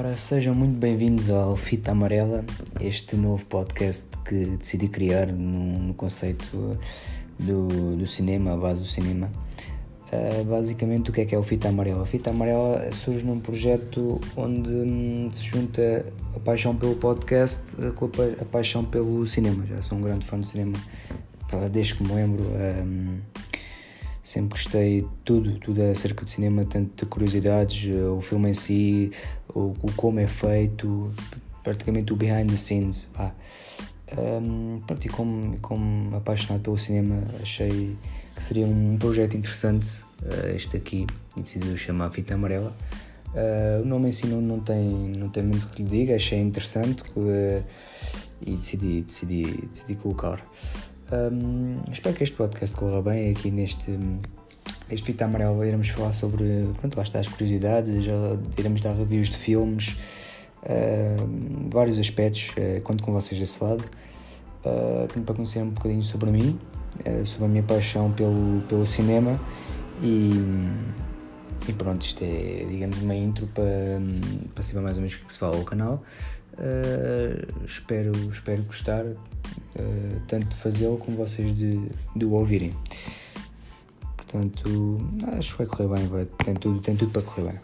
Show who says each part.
Speaker 1: Ora, sejam muito bem-vindos ao Fita Amarela, este novo podcast que decidi criar no, no conceito do, do, cinema, a base do cinema. Uh, basicamente, o que é que é o Fita Amarela? A Fita Amarela surge num projeto onde hum, se junta a paixão pelo podcast uh, com a, a, paixão pelo cinema. Já sou um grande fã do cinema, desde que me lembro. Um, sempre gostei de tudo, tudo acerca do cinema, tanto de curiosidades, eh, o filme em si, o, o como é feito, praticamente o behind the scenes. Um, pronto, e como, como apaixonado pelo cinema, achei que seria um projeto interessante uh, este aqui e decidi chamar Fita Amarela. Uh, o nome em si não, não, tem, não tem muito que lhe diga, achei interessante uh, e decidi, decidi, decidi colocar. Um, espero que este podcast corra bem. Aqui neste este Fita Amarelo iremos falar sobre pronto, lá está, as curiosidades, já iremos dar reviews de filmes, uh, vários aspectos. Uh, conto com vocês desse lado. Uh, para conhecer um bocadinho sobre mim, uh, sobre a minha paixão pelo, pelo cinema e, e pronto, isto é digamos uma intro para, para saber mais ou menos o que se fala ao canal. Uh, espero, espero gostar tanto de fazê-lo como vocês de, de o ouvirem. Portanto, acho que vai correr bem, vai, tem, tudo, tem tudo para correr bem.